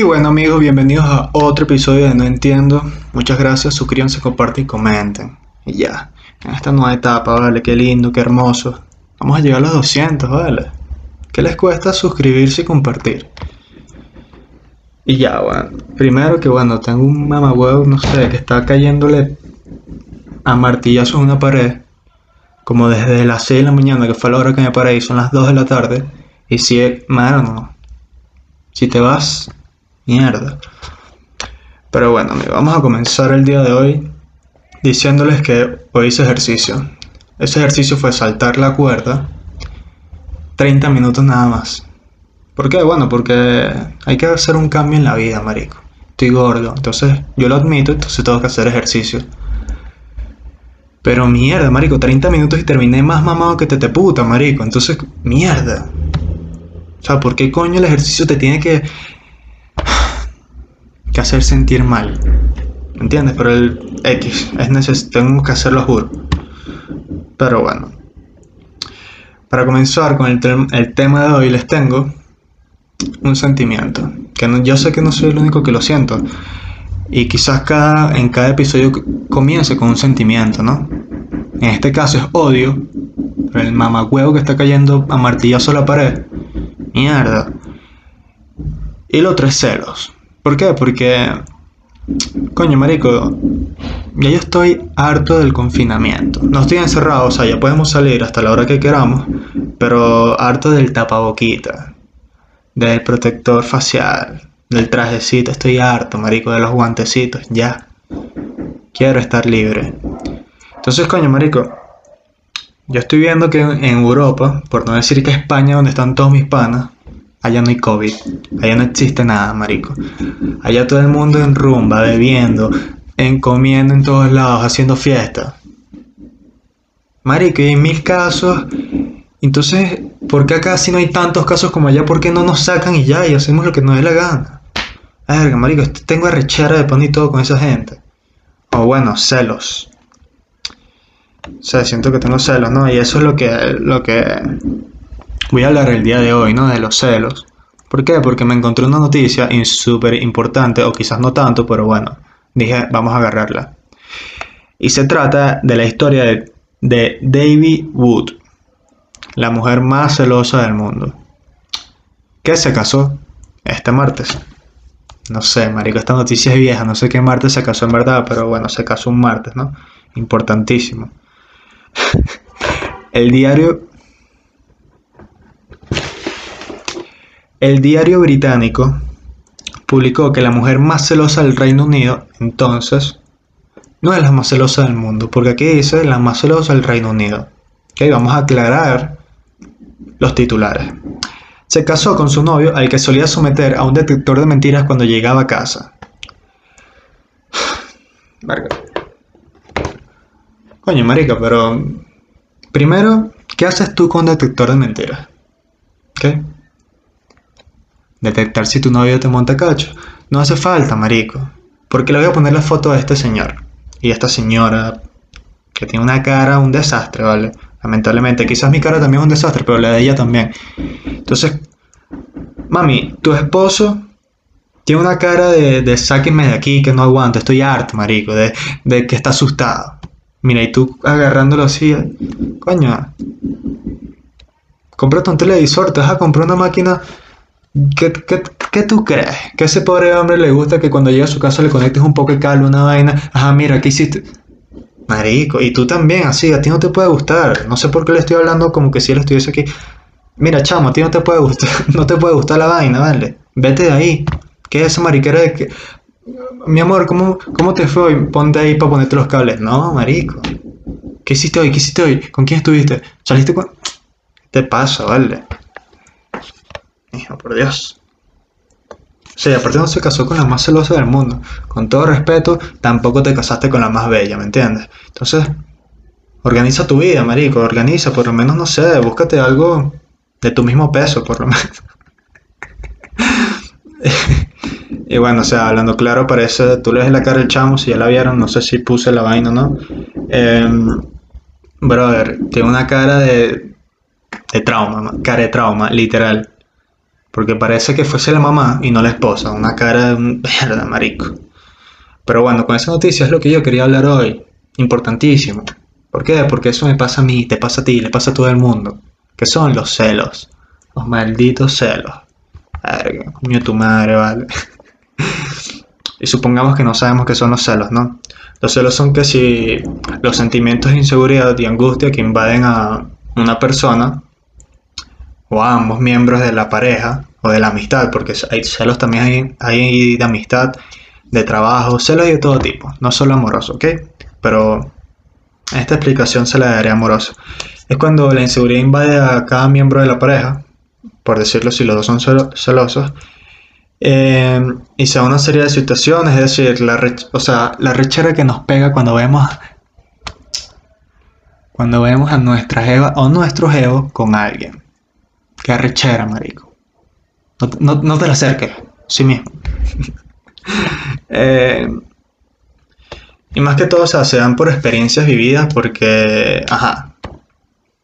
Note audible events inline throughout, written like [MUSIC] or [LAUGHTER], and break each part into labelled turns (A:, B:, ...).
A: Y bueno amigos, bienvenidos a otro episodio de No Entiendo. Muchas gracias, suscríbanse, comparten y comenten. Y ya, en esta nueva etapa, vale, qué lindo, qué hermoso. Vamos a llegar a los 200, vale. ¿Qué les cuesta suscribirse y compartir? Y ya, bueno, primero que bueno, tengo un mamagüevo, no sé, que está cayéndole a martillazos en una pared. Como desde las 6 de la mañana, que fue la hora que me paré, y son las 2 de la tarde. Y si, mano, no. Si te vas, mierda. Pero bueno, vamos a comenzar el día de hoy diciéndoles que hoy hice ejercicio. Ese ejercicio fue saltar la cuerda 30 minutos nada más. ¿Por qué? Bueno, porque hay que hacer un cambio en la vida, marico. Estoy gordo, entonces yo lo admito, entonces tengo que hacer ejercicio. Pero mierda, marico, 30 minutos y terminé más mamado que te te puta, marico. Entonces, mierda. O sea, ¿por qué coño el ejercicio te tiene que que hacer sentir mal. ¿Entiendes? Pero el X es necesario, tengo que hacerlo, juro. Pero bueno. Para comenzar con el, tema de hoy les tengo un sentimiento. Que no, yo sé que no soy el único que lo siento. Y quizás cada, en cada episodio comience con un sentimiento, ¿no? En este caso es odio. Pero el mamacuevo que está cayendo a martillazo a la pared. Mierda. Y el otro celos. ¿Por qué? Porque, coño, marico, ya yo estoy harto del confinamiento. No estoy encerrado, o sea, ya podemos salir hasta la hora que queramos, pero harto del tapaboquita, del protector facial, del trajecito. Estoy harto, marico, de los guantecitos, ya. Quiero estar libre. Entonces, coño, marico, yo estoy viendo que en Europa, por no decir que España, donde están todos mis panas, Allá no hay COVID. Allá no existe nada, marico. Allá todo el mundo en rumba, bebiendo, en comiendo en todos lados, haciendo fiesta. Marico, y hay mil casos. Entonces, ¿por qué acá si no hay tantos casos como allá? ¿Por qué no nos sacan y ya? Y hacemos lo que nos dé la gana. Verga, marico, tengo arrechera de pan y todo con esa gente. O bueno, celos. O sea, siento que tengo celos, ¿no? Y eso es lo que, lo que Voy a hablar el día de hoy, ¿no? De los celos. ¿Por qué? Porque me encontré una noticia súper importante, o quizás no tanto, pero bueno, dije, vamos a agarrarla. Y se trata de la historia de, de Davy Wood, la mujer más celosa del mundo, que se casó este martes. No sé, marico, esta noticia es vieja, no sé qué martes se casó en verdad, pero bueno, se casó un martes, ¿no? Importantísimo. [LAUGHS] El diario El diario británico publicó que la mujer más celosa del Reino Unido, entonces, no es la más celosa del mundo, porque aquí dice la más celosa del Reino Unido. Ok, vamos a aclarar los titulares. Se casó con su novio al que solía someter a un detector de mentiras cuando llegaba a casa. [SIGHS] Coño, marica, pero... Primero, ¿qué haces tú con detector de mentiras? ¿Qué? Detectar si tu novio te monta cacho. No hace falta, marico. Porque le voy a poner la foto a este señor. Y a esta señora, que tiene una cara un desastre, ¿vale? Lamentablemente. Quizás mi cara también es un desastre, pero la de ella también. Entonces, mami, tu esposo tiene una cara de, de sáquenme de aquí, que no aguanto. Estoy harto, marico, de, de que está asustado. Mira, y tú agarrándolo así, coño. Cómprate un televisor, te vas a comprar una máquina ¿Qué, qué, tú crees? Que ese pobre hombre le gusta que cuando llega a su casa le conectes un poco el cable, una vaina. Ajá, mira, ¿qué hiciste? Marico, y tú también, así, a ti no te puede gustar. No sé por qué le estoy hablando como que si él estuviese aquí. Mira, chamo, a ti no te puede gustar, [LAUGHS] no te puede gustar la vaina, ¿vale? Vete de ahí. ¿Qué es esa mariquera de que... Mi amor, ¿cómo, cómo te fue hoy? Ponte ahí para ponerte los cables. No, marico. ¿Qué hiciste hoy? ¿Qué hiciste hoy? ¿Con quién estuviste? ¿Saliste con...? te pasa, vale? Hijo, por Dios. Sí, aparte no se casó con la más celosa del mundo. Con todo respeto, tampoco te casaste con la más bella, ¿me entiendes? Entonces, organiza tu vida, marico. Organiza, por lo menos, no sé, búscate algo de tu mismo peso, por lo menos. [LAUGHS] y bueno, o sea, hablando claro, parece, tú le ves la cara del chamo, si ya la vieron, no sé si puse la vaina o no. Em, brother, tiene una cara de, de trauma, cara de trauma, literal. Porque parece que fuese la mamá y no la esposa. Una cara de un [LAUGHS] mierda, marico. Pero bueno, con esa noticia es lo que yo quería hablar hoy. Importantísimo. ¿Por qué? Porque eso me pasa a mí, te pasa a ti, le pasa a todo el mundo. Que son los celos. Los malditos celos. Verga, coño tu madre, vale. [LAUGHS] y supongamos que no sabemos qué son los celos, ¿no? Los celos son que si los sentimientos de inseguridad y angustia que invaden a una persona o a ambos miembros de la pareja o de la amistad, porque hay celos también hay, hay de amistad, de trabajo, celos de todo tipo, no solo amoroso, ¿ok? Pero esta explicación se la daré amoroso. Es cuando la inseguridad invade a cada miembro de la pareja, por decirlo si los dos son celosos, eh, y sea una serie de situaciones, es decir, la, o sea, la rechera que nos pega cuando vemos cuando vemos a nuestra jeva o nuestro jevo con alguien. Qué rechera, marico. No, te la acerques, sí mismo. [LAUGHS] Eh, y más que todo, o sea, se dan por experiencias vividas porque, ajá,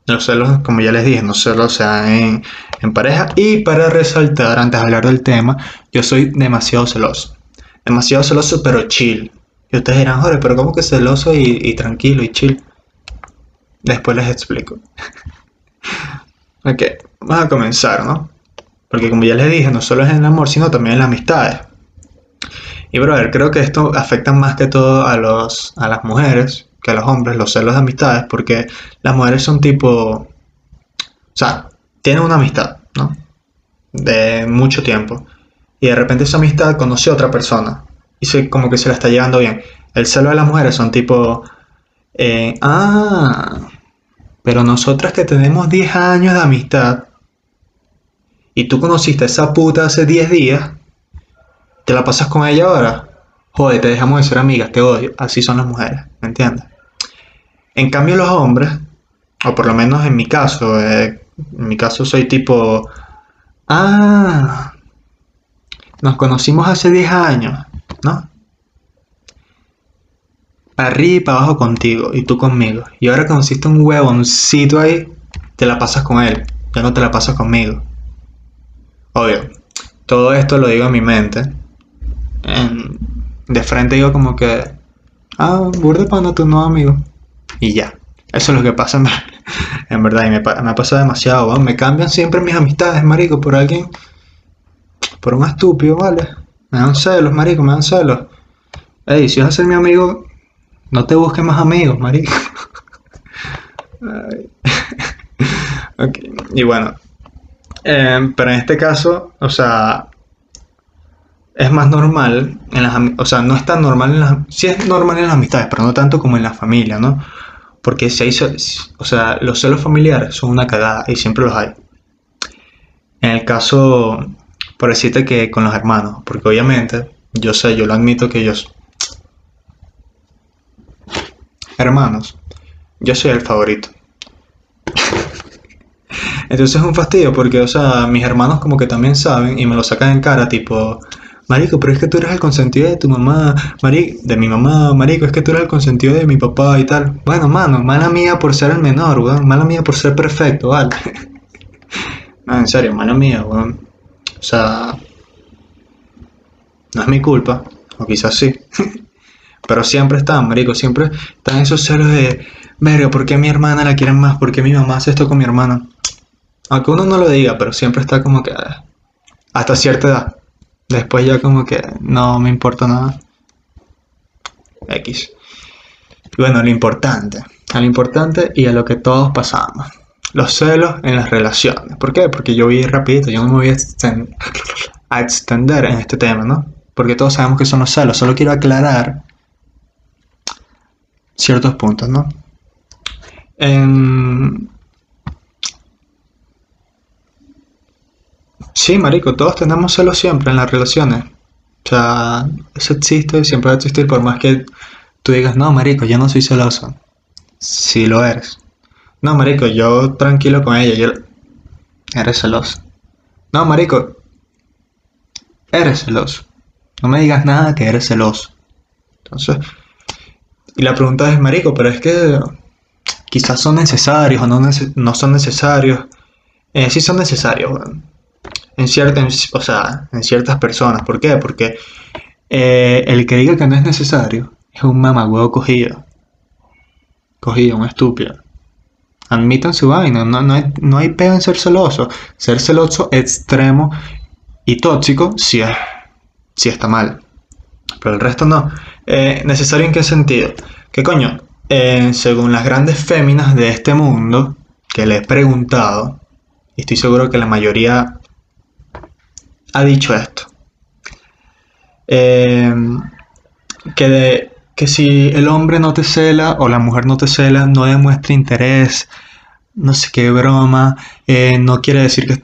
A: los celos, como ya les dije, no solo se dan en, en pareja. Y para resaltar, antes de hablar del tema, yo soy demasiado celoso. Demasiado celoso, pero chill. Y ustedes dirán, joder, pero ¿cómo que celoso y, tranquilo y chill? Después les explico. [LAUGHS] ok, vamos a comenzar, ¿no? Porque como ya les dije, no solo es en el amor, sino también en las amistades. Y brother, creo que esto afecta más que todo a, los, a las mujeres que a los hombres, los celos de amistades, porque las mujeres son tipo... O sea, tienen una amistad, ¿no? De mucho tiempo. Y de repente esa amistad conoce a otra persona. Y se, como que se la está llevando bien. El celo de las mujeres son tipo... Eh, ah, pero nosotras que tenemos 10 años de amistad y tú conociste a esa puta hace 10 días, ¿te la pasas con ella ahora? Joder, te dejamos de ser amigas, te odio. Así son las mujeres, ¿me entiendes? En cambio los hombres, o por lo menos en mi caso, eh, en mi caso soy tipo, ah, nos conocimos hace 10 años, ¿no? Arriba y para abajo contigo y tú conmigo. Y ahora conociste un huevoncito ahí, te la pasas con él, ya no te la pasas conmigo. Obvio, todo esto lo digo en mi mente. de frente digo como que, ah, burde para tu nuevo amigo. Y ya. Eso es lo que pasa en [LAUGHS] verdad. Y me, me ha pasado demasiado. Me cambian siempre mis amistades, marico, por alguien. Por un estúpido, ¿vale? Me dan celos, marico, me dan celos. Ey, si vas a ser mi amigo, no te busques más amigos, marico. [LAUGHS] [LAUGHS] Y bueno. Em, pero en este caso, o sea, es más normal en las o sea, no es tan normal en las sí es normal en las amistades, pero no tanto como en la familia, ¿no? Porque se hizo, o sea, los celos familiares son una cagada y siempre los hay. En el caso, por decirte que con los hermanos, porque obviamente, yo sé, yo lo admito que ellos, hermanos, yo soy el favorito. Entonces es un fastidio porque, o sea, mis hermanos como que también saben y me lo sacan en cara, tipo, Marico, pero es que tú eres el consentido de tu mamá, marico, de mi mamá, marico, es que tú eres el consentido de mi papá y tal. Bueno, mano, mala mía por ser el menor, weón, mala mía por ser perfecto, vale. [LAUGHS] no, en serio, mala mía, weón. O sea, no es mi culpa, o quizás sí. [LAUGHS] pero siempre están, marico, siempre están esos celos de, verga, ¿por qué mi hermana la quieren más? ¿Por qué mi mamá hace esto con mi hermana? Aunque uno no lo diga, pero siempre está como que, hasta cierta edad. Después ya como que no me importa nada. X. Y bueno, lo importante. A lo importante y a lo que todos pasamos. Los celos en las relaciones. ¿Por qué? Porque yo vi rapidito, yo no me voy [LAUGHS] a, extender en este tema, ¿no? Porque todos sabemos que son los celos. Solo quiero aclarar ciertos puntos, ¿no? En, Sí, marico, todos tenemos celos siempre en las relaciones. O sea, eso existe, siempre va a existir, por más que tú digas, no, marico, yo no soy celoso. Sí lo eres. No, marico, yo tranquilo con ella, yo... Eres celoso. No, marico, eres celoso. No me digas nada que eres celoso. Entonces, y la pregunta es, marico, pero es que quizás son necesarios o no, no son necesarios. Eh, sí son necesarios, en, ciertas, o sea, en ciertas personas. ¿Por qué? Porque eh, el que diga que no es necesario es un mamagüevo cogido. Cogido, un estúpido. Admitan su vaina, no, no, hay, no hay peo en ser celoso. Ser celoso extremo y tóxico sí, es, sí está mal. Pero el resto no. Eh, ¿Necesario en qué sentido? Que coño, eh, según las grandes féminas de este mundo, que le he preguntado, y estoy seguro que la mayoría ha dicho esto. Eh, que, que si el hombre no te cela o la mujer no te cela, no demuestra interés, no sé qué broma, eh, no quiere decir que...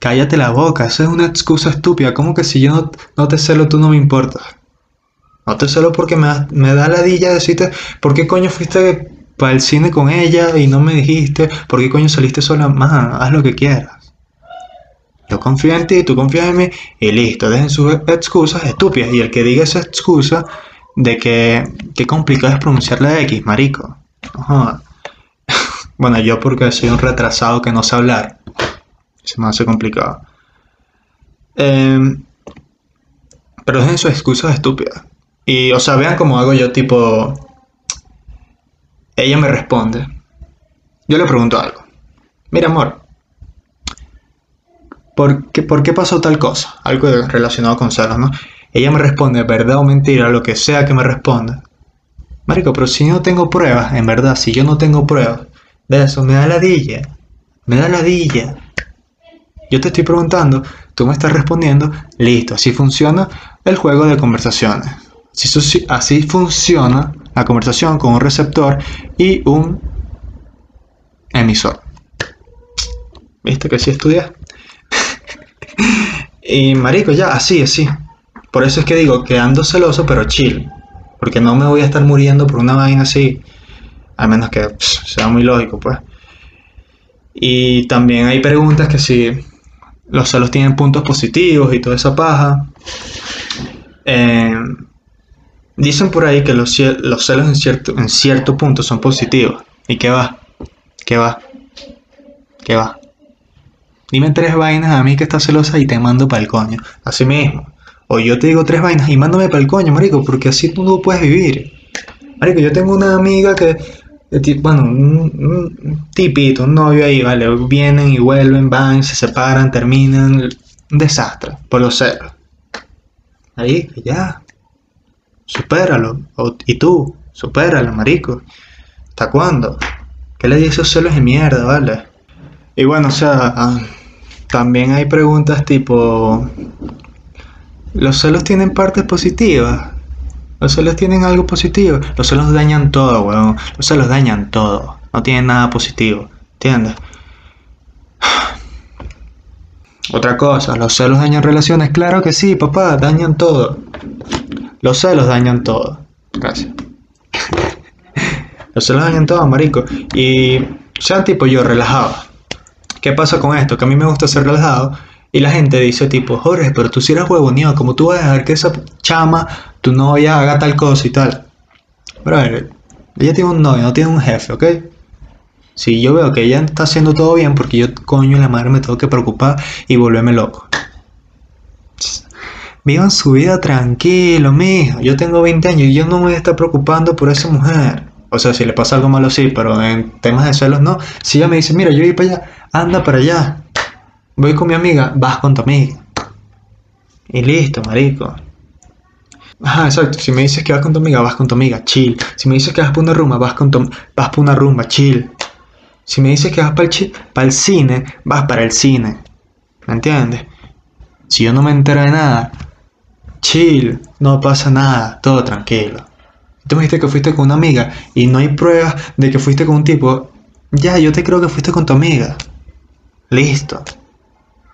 A: Cállate la boca, esa es una excusa estúpida. ¿Cómo que si yo no, no te celo, tú no me importas? No te celo porque me, me da la dilla decirte, ¿por qué coño fuiste para el cine con ella y no me dijiste? ¿Por qué coño saliste sola? Más, haz lo que quieras. Yo confío en ti, tú confías en mí y listo, dejen sus excusas estúpidas. Y el que diga esa excusa de que qué complicado es pronunciar la X, marico. [LAUGHS] bueno, yo porque soy un retrasado que no sé hablar. Se me hace complicado. Em, pero dejen sus excusas estúpidas. Y, o sea, vean cómo hago yo, tipo. Ella me responde. Yo le pregunto algo. Mira, amor, ¿por qué, ¿por qué pasó tal cosa? Algo relacionado con celos, ¿no? Ella me responde, verdad o mentira, lo que sea que me responda. Marico, pero si no tengo pruebas, en verdad, si yo no tengo pruebas de eso, me da ladilla. Me da ladilla. Yo te estoy preguntando, tú me estás respondiendo, listo, así funciona el juego de conversaciones. Así, así funciona la conversación con un receptor y un emisor. ¿Viste que sí estudias? Y marico, ya, así, así. Por eso es que digo que ando celoso, pero chill. Porque no me voy a estar muriendo por una vaina así. A menos que sea muy lógico, pues. Y también hay preguntas que si los celos tienen puntos positivos y toda esa paja. Eh, dicen por ahí que los, celos en cierto, en cierto punto son positivos. ¿Y qué va? ¿Qué va? ¿Qué va? Dime tres vainas a mí que estás celosa y te mando para el coño. Así mismo. O yo te digo tres vainas y mándame para el coño, marico, porque así tú no puedes vivir. Marico, yo tengo una amiga que, bueno, un, tipito, un novio ahí, vale, vienen y vuelven, van, se separan, terminan, un desastre, por los celos. Ahí, ya, supéralo. y tú, supéralo, marico. ¿Hasta cuándo? ¿Qué le dices esos celos de mierda, vale? Y bueno, o sea, ah, también hay preguntas tipo, los celos tienen partes positivas. Los celos tienen algo positivo. Los celos dañan todo, weón. Los celos dañan todo. No tienen nada positivo. ¿Entiendes? [SIGHS] Otra cosa, ¿los celos dañan relaciones? Claro que sí, papá, dañan todo. Los celos dañan todo. Gracias. [LAUGHS] Los celos dañan todo, marico. Y sean tipo yo, relajado. ¿Qué pasa con esto? Que a mí me gusta ser relajado y la gente dice tipo, Jorge, pero tú si eres huevonío, como tú vas a dejar que esa chama, tu novia, haga tal cosa y tal? Pero ella tiene un novio, no tiene un jefe, ¿ok? Si yo veo que ella está haciendo todo bien, porque yo, coño, la madre me tengo que preocupar y volverme loco. Vivan su vida tranquilo, mijo. Yo tengo 20 años y yo no me voy a estar preocupando por esa mujer. O sea, si le pasa algo malo, sí, pero en temas de celos, no. Si ella me dice, mira, yo voy para allá, anda para allá voy con mi amiga, vas con tu amiga. Y listo, marico. Ajá, exacto. Si me dices que vas con tu amiga, vas con tu amiga, chill. Si me dices que vas por una rumba, vas con tu, vas por una rumba, chill. Si me dices que vas para el, para el cine, vas para el cine. ¿Me entiendes? Si yo no me entero de nada, chill, no pasa nada, todo tranquilo. Tú me dijiste que fuiste con una amiga y no hay pruebas de que fuiste con un tipo. Ya, yo te creo que fuiste con tu amiga. Listo.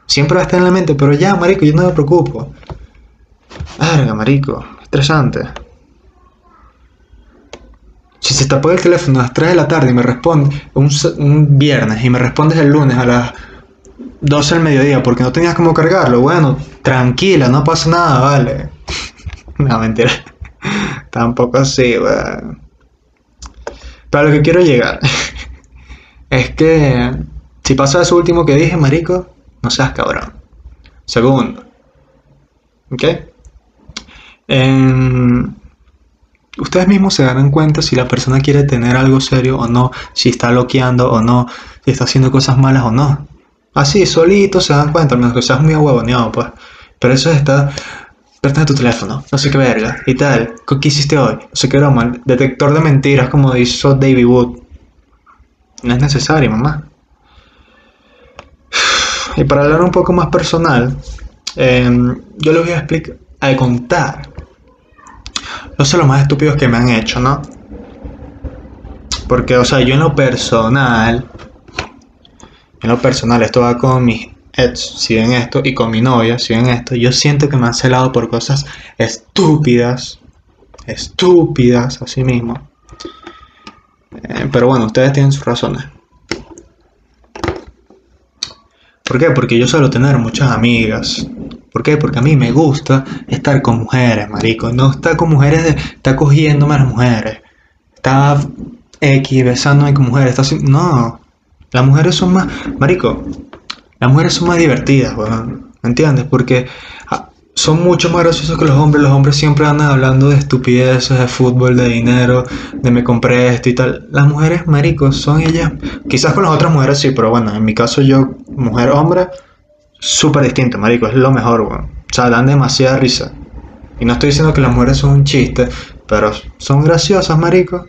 A: Siempre va a estar en la mente, pero ya, marico, yo no me preocupo. Verga, marico, estresante. Si se te el teléfono a las 3 de la tarde y me responde un, un, viernes y me respondes el lunes a las 12 del mediodía porque no tenías cómo cargarlo, bueno, tranquila, no pasa nada, vale. [LAUGHS] no, mentira. [LAUGHS] Tampoco así, weón. Pero lo que quiero llegar [LAUGHS] es que si pasa eso último que dije, marico, no seas cabrón. Segundo, ¿ok? Em, ustedes mismos se darán cuenta si la persona quiere tener algo serio o no, si está bloqueando o no, si está haciendo cosas malas o no. Así, solito se dan cuenta, al menos que seas muy ahuevoneado, pues. Pero eso está. Tu teléfono, no sé qué verga, y tal. ¿Qué hiciste hoy? No sé qué broma. Detector de mentiras, como hizo David Wood. No es necesario, mamá. [SIGHS] Y para hablar un poco más personal, em, yo les voy a explicar, a contar los lo más estúpidos que me han hecho, ¿no? Porque, o sea, yo en lo personal, en lo personal, esto va con mis ex, si ven esto, y con mi novia, si ven esto, yo siento que me han celado por cosas estúpidas, estúpidas, así mismo. Eh, pero bueno, ustedes tienen sus razones. ¿Por qué? Porque yo suelo tener muchas amigas. ¿Por qué? Porque a mí me gusta estar con mujeres, marico. No estar con mujeres de... Está cogiéndome a las mujeres. Está X besándome con mujeres. Está así... No. Las mujeres son más... Marico. Las mujeres son más divertidas, weón. ¿Me entiendes? Porque son mucho más graciosos que los hombres. Los hombres siempre andan hablando de estupideces, de fútbol, de dinero, de me compré esto y tal. Las mujeres, maricos, son ellas. Quizás con las otras mujeres sí, pero bueno, en mi caso yo, mujer, hombre, súper distinto, marico. Es lo mejor, weón. O sea, dan demasiada risa. Y no estoy diciendo que las mujeres son un chiste, pero son graciosas, marico.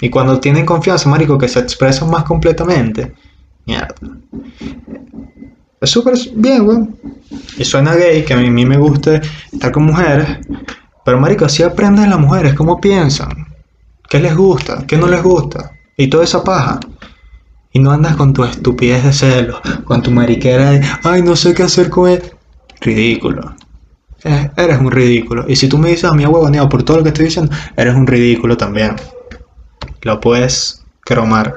A: Y cuando tienen confianza, marico, que se expresan más completamente. Mierda. Es súper bien, weón. Y suena gay, que a mí, me gusta estar con mujeres. Pero, marico, así aprendes las mujeres, cómo piensan. ¿Qué les gusta? ¿Qué no les gusta? Y toda esa paja. Y no andas con tu estupidez de celos, con tu mariquera de, ay, no sé qué hacer con él. Ridículo. Eh, eres un ridículo. Y si tú me dices a mí huevoneado por todo lo que estoy diciendo, eres un ridículo también. Lo puedes cromar.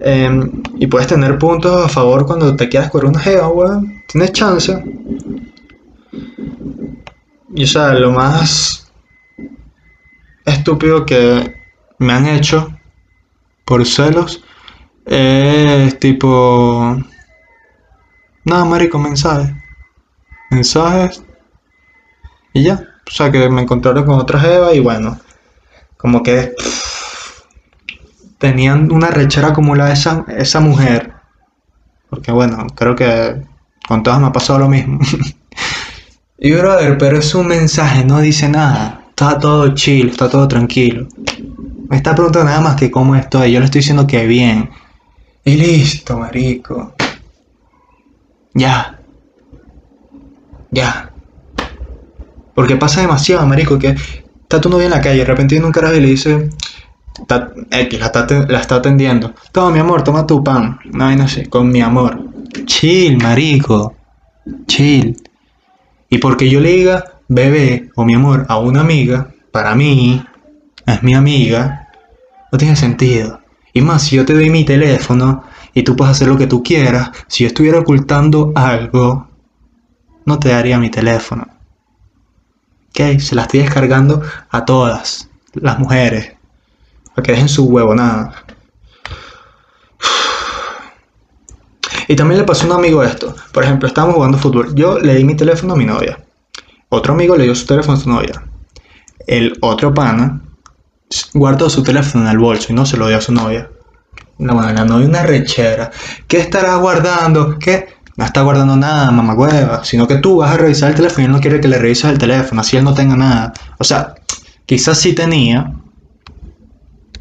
A: Em, y puedes tener puntos a favor cuando te quedas con una jeva, weón. Tienes chance. Y o sea, lo más estúpido que me han hecho por celos es tipo. Nada, marico, mensajes. Mensajes. Y ya. O sea, que me encontraron con otra jeva y bueno. Como que tenían una rechera acumulada esa, esa mujer. Porque bueno, creo que con todas me ha pasado lo mismo. [LAUGHS] y brother, pero es un mensaje, no dice nada. Está todo chill, está todo tranquilo. Me está preguntando nada más que cómo estoy. Yo le estoy diciendo que bien. Y listo, marico. Ya. Ya. Porque pasa demasiado, marico, que está tu novia en la calle, de repente viene un carajo y le dice, X la está, atendiendo. Toma, mi amor, toma tu pan. No, no sé, con mi amor. Chill, marico. Chill. Y porque yo le diga bebé o mi amor a una amiga, para mí, es mi amiga, no tiene sentido. Y más, si yo te doy mi teléfono y tú puedes hacer lo que tú quieras, si yo estuviera ocultando algo, no te daría mi teléfono. Ok, se la estoy descargando a todas las mujeres que dejen su huevo, nada. Y también le pasó a un amigo esto. Por ejemplo, estábamos jugando fútbol. Yo le di mi teléfono a mi novia. Otro amigo le dio su teléfono a su novia. El otro pana guardó su teléfono en el bolso y no se lo dio a su novia. No, la novia una rechera. ¿Qué estará guardando? ¿Qué? No está guardando nada, mamá hueva. Sino que tú vas a revisar el teléfono y él no quiere que le revises el teléfono. Así él no tenga nada. O sea, quizás sí tenía,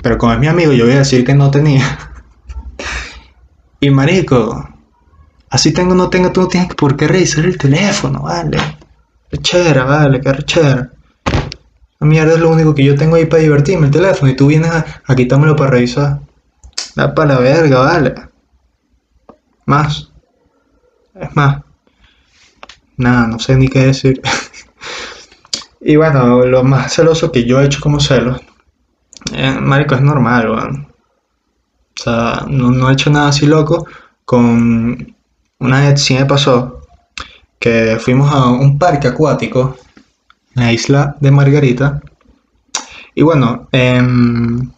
A: pero como es mi amigo, yo voy a decir que no tenía. y marico, así tengo o no tengo, tú no tienes por qué revisar el teléfono, vale. Rechera, vale, qué rechera. La mierda es lo único que yo tengo ahí para divertirme, el teléfono, y tú vienes a, a quitármelo para revisar. Da para la verga, vale. Más. Es más. Nada, no sé ni qué decir. [LAUGHS] y bueno, lo más celoso que yo he hecho como celos eh, marico, es normal, weón. O sea, no, he hecho nada así loco. Con una vez sí me pasó que fuimos a un parque acuático en la isla de Margarita. Y bueno, em,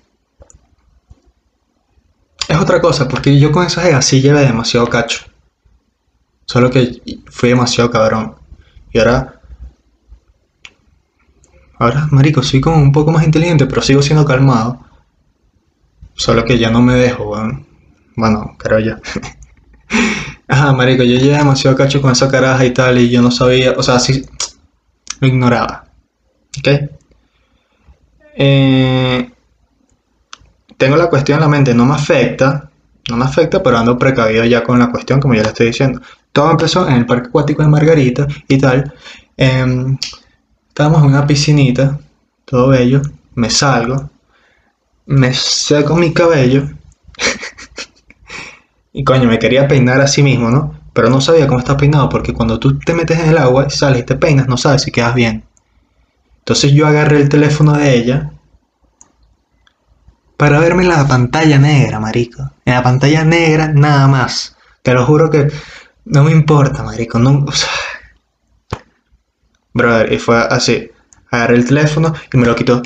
A: es otra cosa, porque yo con esa jega sí llevé demasiado cacho. Solo que fui demasiado cabrón. Y ahora. Ahora, marico, soy como un poco más inteligente, pero sigo siendo calmado. Solo que ya no me dejo. Bueno, creo yo. [LAUGHS] Ajá, marico, yo llegué demasiado cacho con esa caraja y tal, y yo no sabía, o sea, sí, [TSK] lo ignoraba. ¿Ok? Eh, tengo la cuestión en la mente, no me afecta, no me afecta, pero ando precavido ya con la cuestión, como ya le estoy diciendo. Todo empezó en el parque acuático de Margarita y tal. Em, estábamos en una piscinita, todo bello. Me salgo, me seco mi cabello. [LAUGHS] y coño, me quería peinar a sí mismo, ¿no? Pero no sabía cómo está peinado, porque cuando tú te metes en el agua y sales y te peinas, no sabes si quedas bien. Entonces yo agarré el teléfono de ella para verme en la pantalla negra, marico. En la pantalla negra nada más. Te lo juro que no me importa, marico. No, Brother, y fue así. Agarré el teléfono y me lo quitó.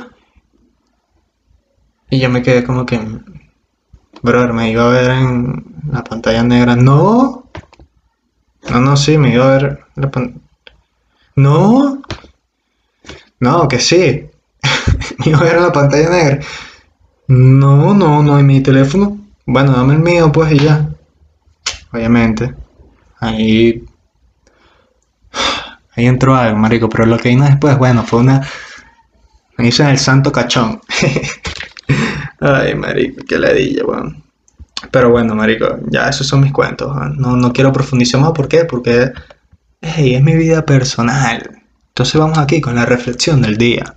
A: Y yo me quedé como que... Brother, me iba a ver en la pantalla negra. No. No, no, sí, me iba a ver la pantalla... No. No, que sí. [LAUGHS] me iba a ver en la pantalla negra. No, no, no hay mi teléfono. Bueno, dame el mío, pues, y ya. Obviamente. Ahí. Ahí entró algo, marico. Pero lo que vino después, bueno, fue una. Me hice el santo cachón. [LAUGHS] Ay, marico, qué ladilla, weón. Pero bueno, marico, ya esos son mis cuentos. No, no quiero profundizar más. ¿Por qué? Porque hey, es mi vida personal. Entonces vamos aquí con la reflexión del día.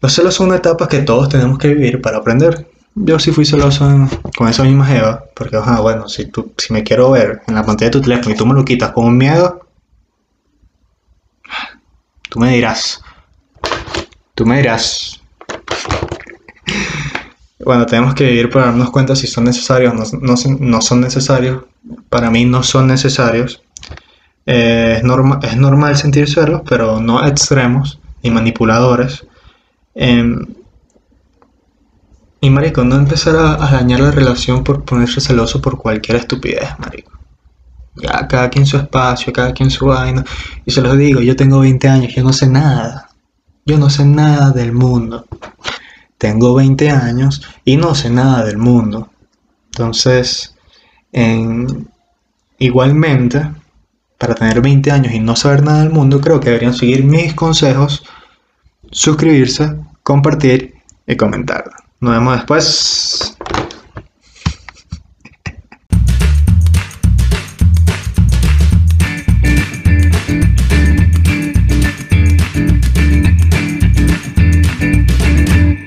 A: Los celos son una etapa que todos tenemos que vivir para aprender. Yo sí fui celoso con esa misma Eva, porque, bueno, si, tú, si me quiero ver en la pantalla de tu teléfono y tú me lo quitas con un miedo, tú me dirás. Tú me dirás. Bueno, tenemos que vivir para darnos cuenta si son necesarios o no, no, son necesarios. Para mí no son necesarios. Eh, es, es normal sentir celos, pero no extremos ni manipuladores. Em, y marico, no empezar a, dañar la relación por ponerse celoso por cualquier estupidez, marico. Ya, cada quien su espacio, cada quien su vaina. Y se los digo, yo tengo 20 años, yo no sé nada. Yo no sé nada del mundo. Tengo 20 años y no sé nada del mundo. Entonces, igualmente, para tener 20 años y no saber nada del mundo, creo que deberían seguir mis consejos suscribirse, compartir y comentar. Nos vemos después.